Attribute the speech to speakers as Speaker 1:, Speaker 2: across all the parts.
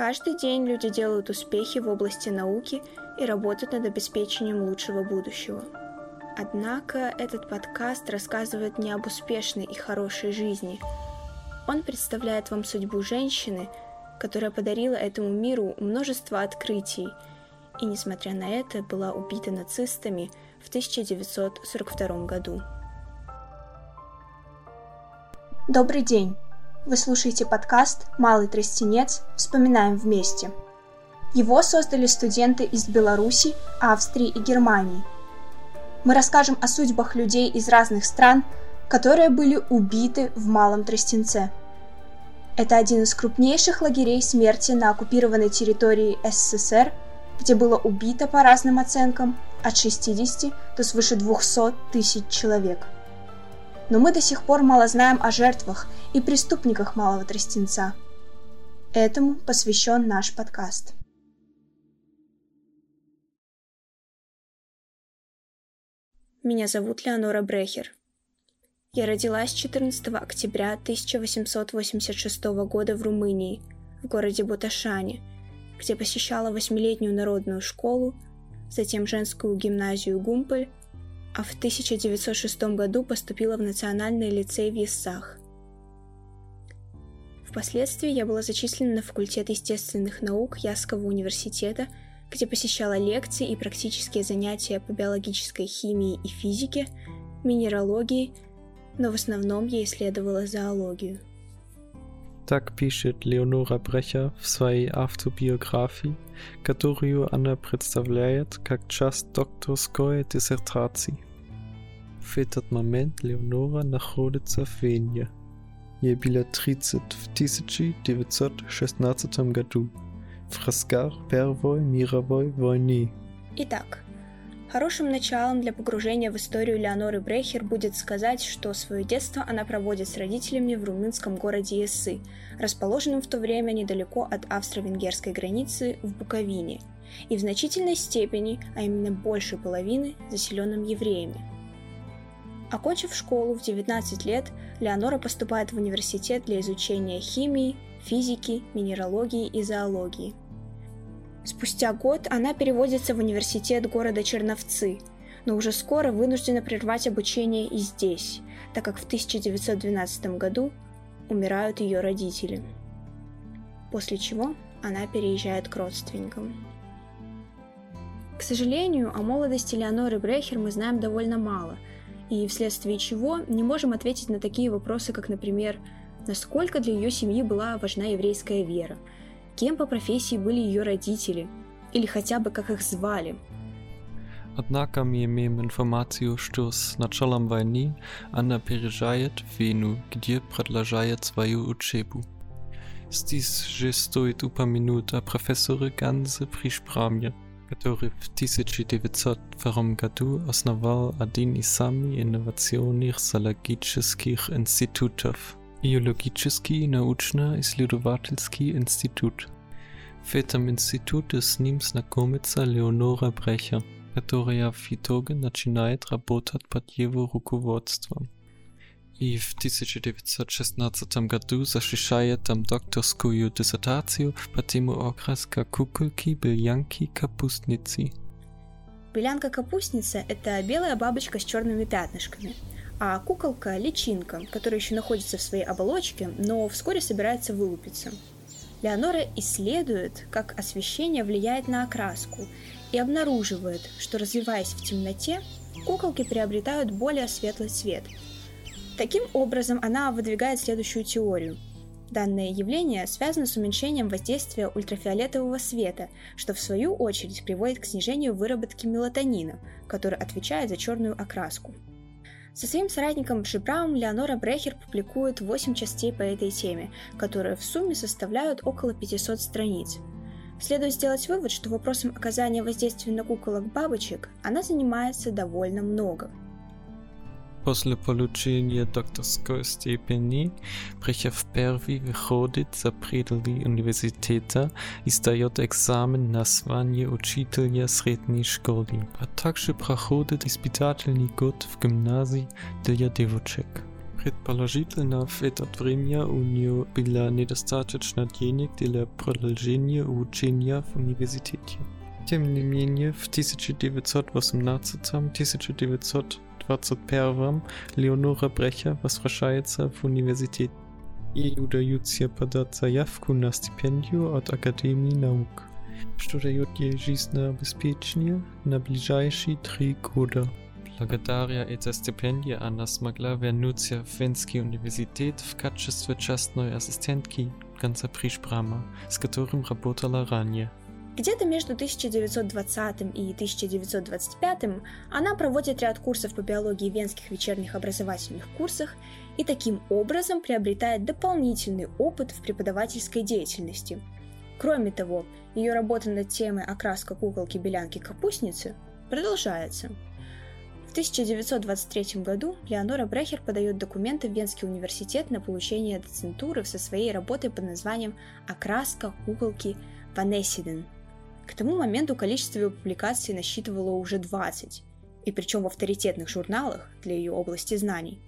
Speaker 1: Каждый день люди делают успехи в области науки и работают над обеспечением лучшего будущего. Однако этот подкаст рассказывает не об успешной и хорошей жизни. Он представляет вам судьбу женщины, которая подарила этому миру множество открытий и, несмотря на это, была убита нацистами в 1942 году. Добрый день! Вы слушаете подкаст «Малый тростенец. Вспоминаем вместе». Его создали студенты из Беларуси, Австрии и Германии. Мы расскажем о судьбах людей из разных стран, которые были убиты в Малом Тростенце. Это один из крупнейших лагерей смерти на оккупированной территории СССР, где было убито по разным оценкам от 60 до свыше 200 тысяч человек – но мы до сих пор мало знаем о жертвах и преступниках Малого Тростенца. Этому посвящен наш подкаст. Меня зовут Леонора Брехер. Я родилась 14 октября 1886 года в Румынии, в городе Буташане, где посещала восьмилетнюю народную школу, затем женскую гимназию Гумполь а в 1906 году поступила в Национальный лицей в Ессах. Впоследствии я была зачислена на факультет естественных наук Ясского университета, где посещала лекции и практические занятия по биологической химии и физике, минералогии, но в основном я исследовала зоологию.
Speaker 2: Так пишет Леонора Брехер в своей автобиографии, которую она представляет как часть докторской диссертации. В этот момент Леонора находится в Вене. Ей было 30 в 1916 году, в разгар Первой мировой войны.
Speaker 1: Итак, Хорошим началом для погружения в историю Леоноры Брехер будет сказать, что свое детство она проводит с родителями в румынском городе Ессы, расположенном в то время недалеко от австро-венгерской границы в Буковине, и в значительной степени, а именно больше половины, заселенным евреями. Окончив школу в 19 лет, Леонора поступает в университет для изучения химии, физики, минералогии и зоологии – Спустя год она переводится в университет города Черновцы, но уже скоро вынуждена прервать обучение и здесь, так как в 1912 году умирают ее родители. После чего она переезжает к родственникам. К сожалению, о молодости Леоноры Брехер мы знаем довольно мало, и вследствие чего не можем ответить на такие вопросы, как, например, насколько для ее семьи была важна еврейская вера – кем по профессии были ее родители, или хотя бы как их звали.
Speaker 2: Однако мы имеем информацию, что с началом войны она переезжает в Вену, где продолжает свою учебу. Здесь же стоит упомянуть о профессоре Ганзе Пришпрамье, который в 1902 году основал один из самых инновационных зоологических институтов – Биологический научно-исследовательский институт. В этом институте с ним знакомится Леонора Брехер, которая в итоге начинает работать под его руководством. И в 1916 году защищает там докторскую диссертацию по тему окраска куколки белянки-капустницы.
Speaker 1: Белянка-капустница – это белая бабочка с черными пятнышками – а куколка – личинка, которая еще находится в своей оболочке, но вскоре собирается вылупиться. Леонора исследует, как освещение влияет на окраску, и обнаруживает, что развиваясь в темноте, куколки приобретают более светлый цвет. Таким образом, она выдвигает следующую теорию. Данное явление связано с уменьшением воздействия ультрафиолетового света, что в свою очередь приводит к снижению выработки мелатонина, который отвечает за черную окраску. Со своим соратником Шибраум Леонора Брехер публикует 8 частей по этой теме, которые в сумме составляют около 500 страниц. Следует сделать вывод, что вопросом оказания воздействия на куколок бабочек она занимается довольно много –
Speaker 2: После получения докторской степени Брехев первый выходит за пределы университета и сдает экзамен на звание учителя средней школы, а также проходит испытательный год в гимназии для девочек. Предположительно, в это время у нее было недостаточно денег для продолжения обучения в университете. Тем не менее, в 1918-1921 Леонора Брехер возвращается в университет. Ей удается подать заявку на стипендию от Академии наук, что дает ей жизненное обеспечение на ближайшие три года. Благодаря этой стипендии она смогла вернуться в Венский университет в качестве частной ассистентки Ганса Пришбрама, с которым работала ранее.
Speaker 1: Где-то между 1920 и 1925 она проводит ряд курсов по биологии в венских вечерних образовательных курсах и таким образом приобретает дополнительный опыт в преподавательской деятельности. Кроме того, ее работа над темой окраска куколки-белянки-капустницы продолжается – в 1923 году Леонора Брехер подает документы в Венский университет на получение доцентуры со своей работой под названием «Окраска куколки Ванессиден». К тому моменту количество ее публикаций насчитывало уже 20, и причем в авторитетных журналах для ее области знаний.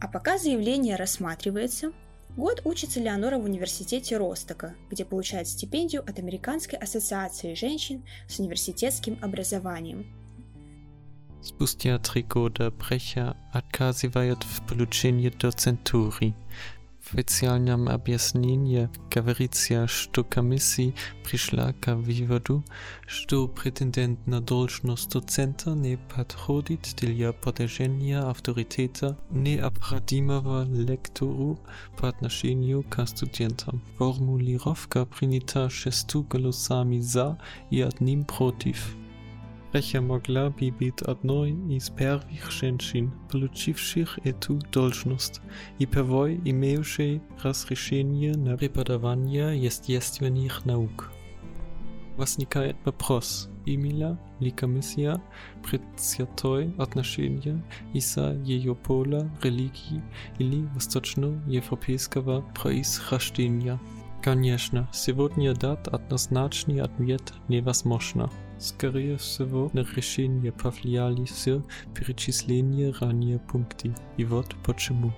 Speaker 1: А пока заявление рассматривается, год учится Леонора в университете Ростока, где получает стипендию от Американской ассоциации женщин с университетским образованием –
Speaker 2: Spustя три года Brecher отказывает в получении доцентуры. В официальном объяснении говорится, что комиссия пришла к выводу, что претендент на должность доцента не подходит для продолжения авторитета необходимого лектору по отношению к студентам. Формулировка принята шестью голосами «за» и одним «против». Rechiamogla bibit odnoj i spervih shenšin, polučivših etu dolžnost, i prvoj imeuše razrešenje na ne prepadavanje jestjestvenih nauk. Vasnika et vapros, imila, likamisija, predsjatoj odnašenje, isa jejopola, religij, ili vostočno evropejskava proizhraštenja. Конечно, сегодня дать однозначный ответ невозможно. Скорее всего, на решение повлияли все перечисления ранее пункты. И вот почему.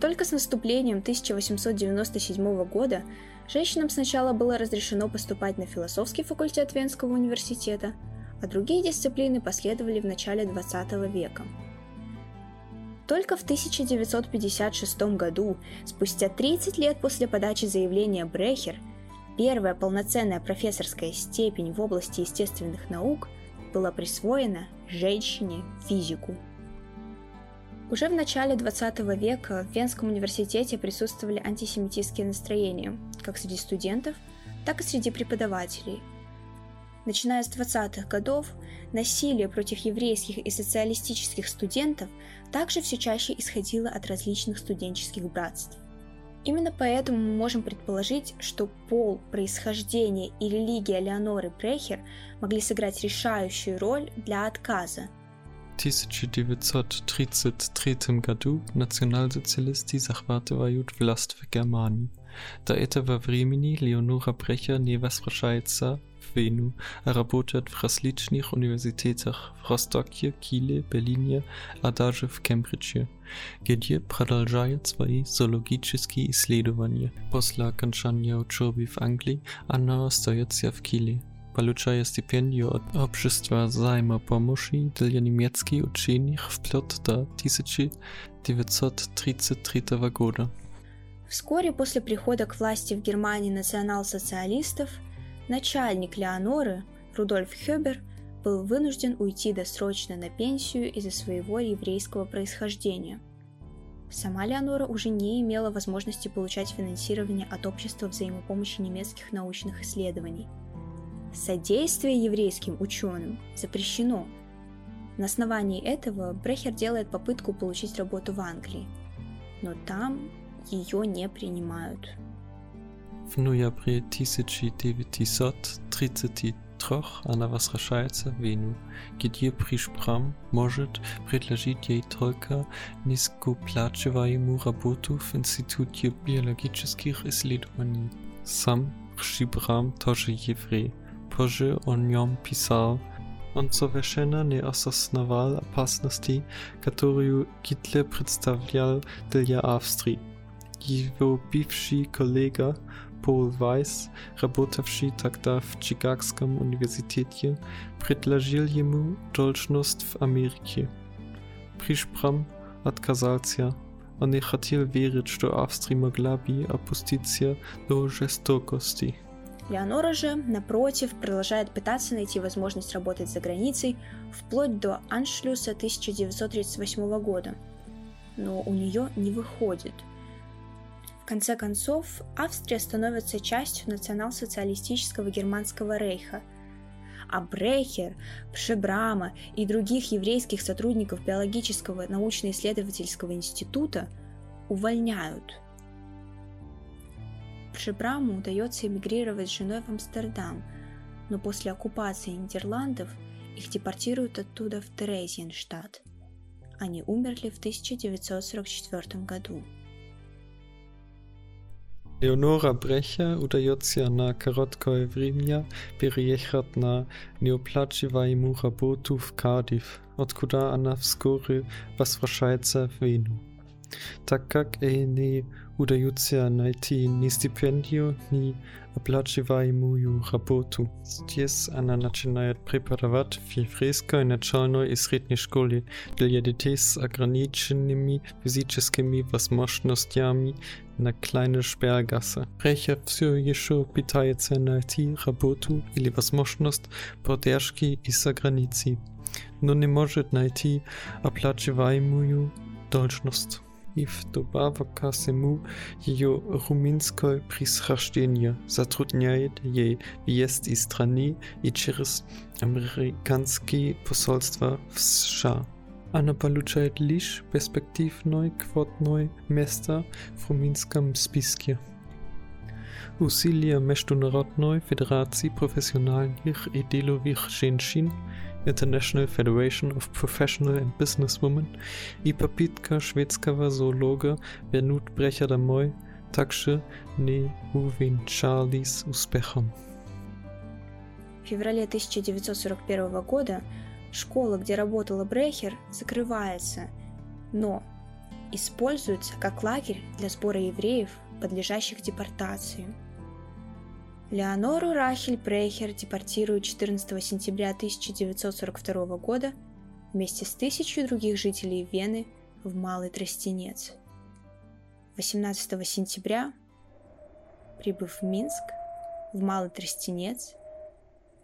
Speaker 1: Только с наступлением 1897 года женщинам сначала было разрешено поступать на философский факультет Венского университета, а другие дисциплины последовали в начале 20 века. Только в 1956 году, спустя 30 лет после подачи заявления Брехер, Первая полноценная профессорская степень в области естественных наук была присвоена женщине-физику. Уже в начале 20 века в Венском университете присутствовали антисемитистские настроения, как среди студентов, так и среди преподавателей. Начиная с 20-х годов, насилие против еврейских и социалистических студентов также все чаще исходило от различных студенческих братств. Именно поэтому мы можем предположить, что пол, происхождение и религия Леоноры Брехер могли сыграть решающую роль для отказа.
Speaker 2: В 1933 году национал-социалисты захватывают власть в Германии. До этого времени Леонора Брехер не возвращается Вену, а работает в различных университетах в Ростоке, Киле, Берлине, а даже в Кембридже, где продолжает свои зоологические исследования. После окончания учебы в Англии она остается в Киле, получая стипендию от Общества взаимопомощи для немецких ученых вплоть до 1933 года.
Speaker 1: Вскоре после прихода к власти в Германии национал-социалистов Начальник Леоноры, Рудольф Хёбер, был вынужден уйти досрочно на пенсию из-за своего еврейского происхождения. Сама Леонора уже не имела возможности получать финансирование от Общества взаимопомощи немецких научных исследований. Содействие еврейским ученым запрещено. На основании этого Брехер делает попытку получить работу в Англии, но там ее не принимают.
Speaker 2: В ноябре 1933 она возвращается в Вену, где Пришпрам может предложить ей только низкооплачиваемую работу в Институте биологических исследований. Сам Пришпрам тоже еврей. Позже о нем писал Он совершенно не осознавал опасности, которую Гитлер представлял для Австрии. Его бывший коллега Пол Вайс, работавший тогда в Чикагском университете, предложил ему должность в Америке. Пришпрам отказался. Он не хотел верить, что Австрия могла бы опуститься до жестокости.
Speaker 1: Леонора же, напротив, продолжает пытаться найти возможность работать за границей вплоть до аншлюса 1938 года. Но у нее не выходит. Конце концов, Австрия становится частью национал-социалистического германского рейха, а Брехер, Пшебрама и других еврейских сотрудников биологического научно-исследовательского института увольняют – Шибраму удается эмигрировать с женой в Амстердам, но после оккупации Нидерландов их депортируют оттуда в Терезиенштадт. Они умерли в 1944 году.
Speaker 2: Leonora Brecher удается на короткое время переехать на неоплачиваемую работу в Кардиф, откуда она вскоре возвращается в Вену. Так как ей не удается найти ни стипендию, ни оплачиваемую работу. Здесь она начинает преподавать в еврейской начальной и средней школе для детей с ограниченными физическими возможностями на kleine Sperrgasse. Brecher все еще пытается найти работу или возможность поддержки из-за границы, но не может найти оплачиваемую должность и вдобавок ко всему ее румынское происхождение затрудняет ей въезд из страны и через американские посольства в США. Она получает лишь перспективное квотное место в румынском списке. Усилия Международной Федерации профессиональных и деловых женщин International Federation of Professional and Businesswomen и попытка шведского зоолога вернуть Бреха домой также не увенчались успехом.
Speaker 1: В феврале 1941 года школа, где работала Брехер, закрывается, но используется как лагерь для сбора евреев, подлежащих депортации – Леонору Рахель Брейхер депортируют 14 сентября 1942 года вместе с тысячей других жителей Вены в Малый Тростенец. 18 сентября, прибыв в Минск, в Малый Тростенец,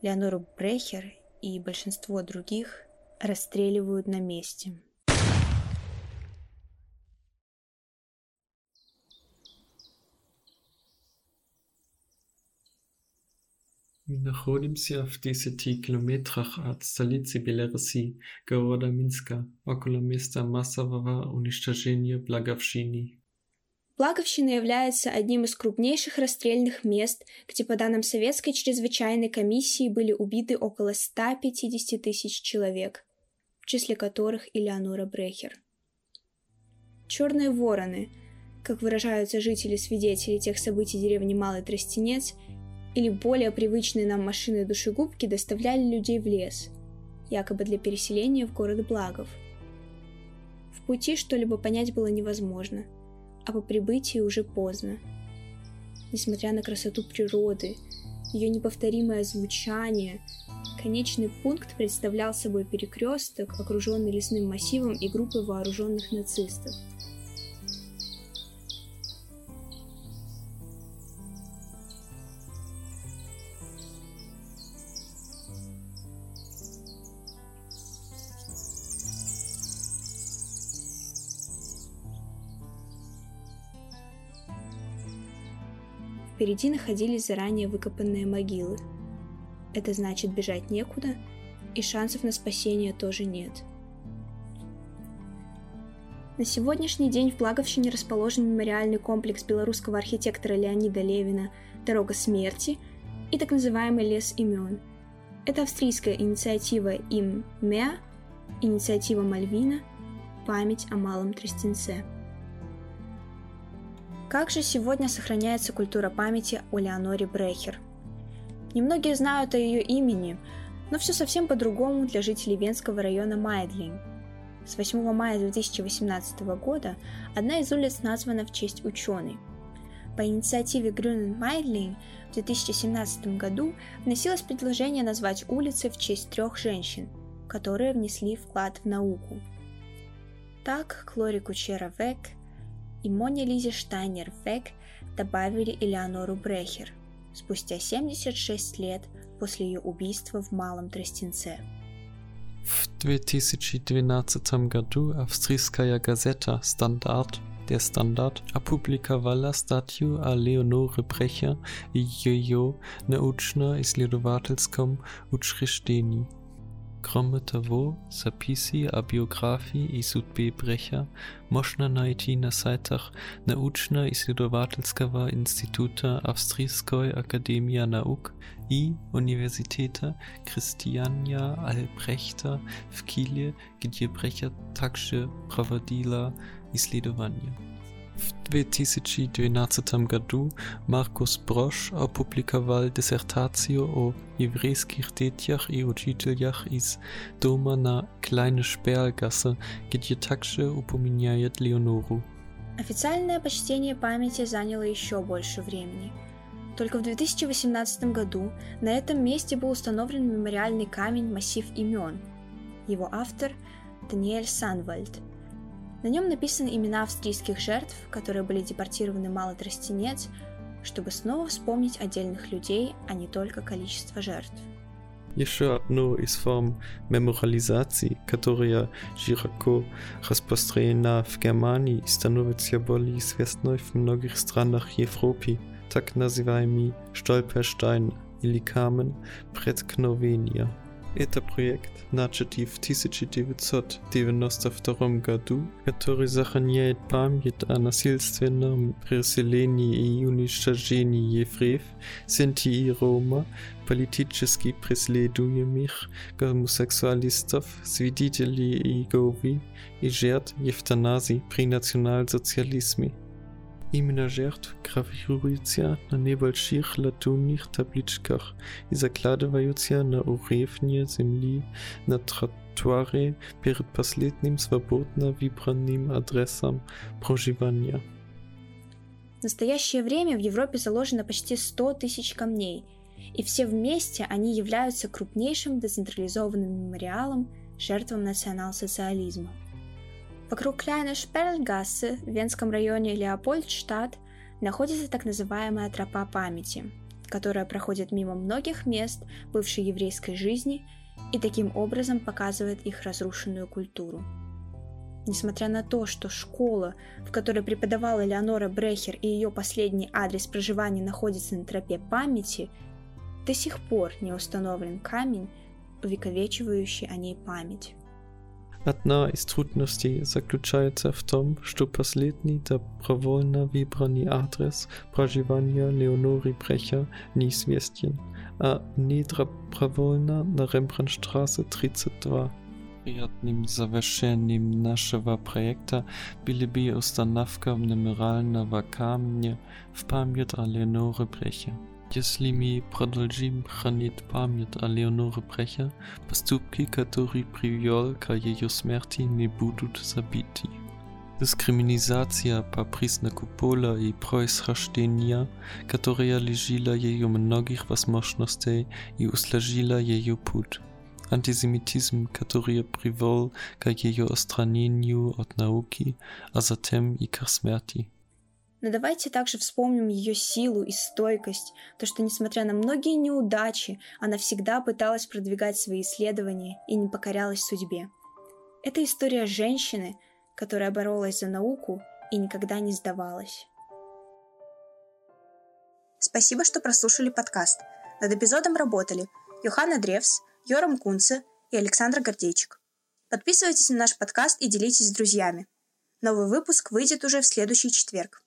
Speaker 1: Леонору Брейхер и большинство других расстреливают на месте.
Speaker 2: Мы находимся в 10 километрах от столицы Беларуси, города Минска, около места массового уничтожения Благовщины.
Speaker 1: Благовщина является одним из крупнейших расстрельных мест, где, по данным Советской чрезвычайной комиссии, были убиты около 150 тысяч человек, в числе которых и Леонора Брехер. Черные вороны, как выражаются жители-свидетели тех событий деревни Малый Тростенец, или более привычные нам машины душегубки доставляли людей в лес, якобы для переселения в город Благов. В пути что-либо понять было невозможно, а по прибытии уже поздно. Несмотря на красоту природы, ее неповторимое звучание, конечный пункт представлял собой перекресток, окруженный лесным массивом и группой вооруженных нацистов – Впереди находились заранее выкопанные могилы. Это значит бежать некуда, и шансов на спасение тоже нет. На сегодняшний день в Благовщине расположен мемориальный комплекс белорусского архитектора Леонида Левина «Дорога смерти» и так называемый «Лес имен». Это австрийская инициатива им МЕА, инициатива Мальвина, память о малом Тростенце. Как же сегодня сохраняется культура памяти о Леоноре Брехер? Немногие знают о ее имени, Но все совсем по-другому для жителей Венского района Майдлинг. С 8 мая 2018 года одна из улиц названа в честь ученой. По инициативе Грюнен Майдлинг в 2017 году вносилось предложение назвать улицы в честь трех женщин, которые внесли вклад в науку. Так Клори Кучера Век и Моне Лизе Штайнер Век добавили Элеонору Брехер спустя 76 лет после ее убийства в Малом Тростенце.
Speaker 2: В 2012 году австрийская газета «Стандарт» der Standard опубликовала статью о Леоноре Брехер и ее научно-исследовательском учреждении. Кроме того, записи о биографии и судьбе Бреха можно найти на сайтах Научно-исследовательского института Австрийской академии наук и Университета Christiania Albrechter в Киле, где Бреха также проводила исследования. В 2012 году Маркус Брош опубликовал диссертацию о еврейских детях и учителях из дома на Kleine Sperlgasse, где также упоминает Леонору.
Speaker 1: Официальное почтение памяти заняло еще больше времени. Только в 2018 году на этом месте был установлен мемориальный камень «Массив имен». Его автор – Даниэль Санвальд – на нем написаны имена австрийских жертв, которые были депортированы Малый Тростенец, чтобы снова вспомнить отдельных людей, а не только количество жертв.
Speaker 2: Еще одну из форм мемориализации, которая широко распространена в Германии становится более известной в многих странах Европы, так называемый Stolperstein или камень преткновения. Это проект, начатый в 1992 году, который сохраняет память о насильственном переселении и уничтожении евреев, синти и рома, политически преследуемых гомосексуалистов, свидетелей Иеговы и жертв евтаназии при национал-социализме. Именно жертв гравируються на небольших латунних табличках и закладываются на уровне земли на тротуаре перед последним свободно выбранным адресом проживания.
Speaker 1: В настоящее время в Европе заложено почти 100 тысяч камней, и все вместе они являются крупнейшим децентрализованным мемориалом жертвам национал-социализма. Вокруг Кляйна Шперльгассе в Венском районе Леопольдштадт находится так называемая тропа памяти, которая проходит мимо многих мест бывшей еврейской жизни и таким образом показывает их разрушенную культуру. Несмотря на то, что школа, в которой преподавала Леонора Брехер и ее последний адрес проживания находится на тропе памяти, до сих пор не установлен камень, увековечивающий о ней память.
Speaker 2: Одна из трудностей заключается в том, что последний добровольно выбранный адрес проживания Леоноры Бреcher неизвестен, а недобровольно на Рембрандтstraße 32. Приятным завершением нашего проекта были бы установка мемориального камня в память о Леоноре Бреcher. Если мы продолжим хранить память о Леоноре Брехер, поступки, которые привел к ее смерти, не будут забыты. Дискриминация по признаку пола и происхождения, которая лишила ее многих возможностей и усложила ее путь. Антисемитизм, который привел к ее отстранению от науки, а затем и к смерти.
Speaker 1: Но давайте также вспомним ее силу и стойкость, то, что, несмотря на многие неудачи, она всегда пыталась продвигать свои исследования и не покорялась судьбе. Это история женщины, которая боролась за науку и никогда не сдавалась. Спасибо, что прослушали подкаст. Над эпизодом работали Йоханна Древс, Йорам Кунце и Александр Гордейчик. Подписывайтесь на наш подкаст и делитесь с друзьями. Новый выпуск выйдет уже в следующий четверг.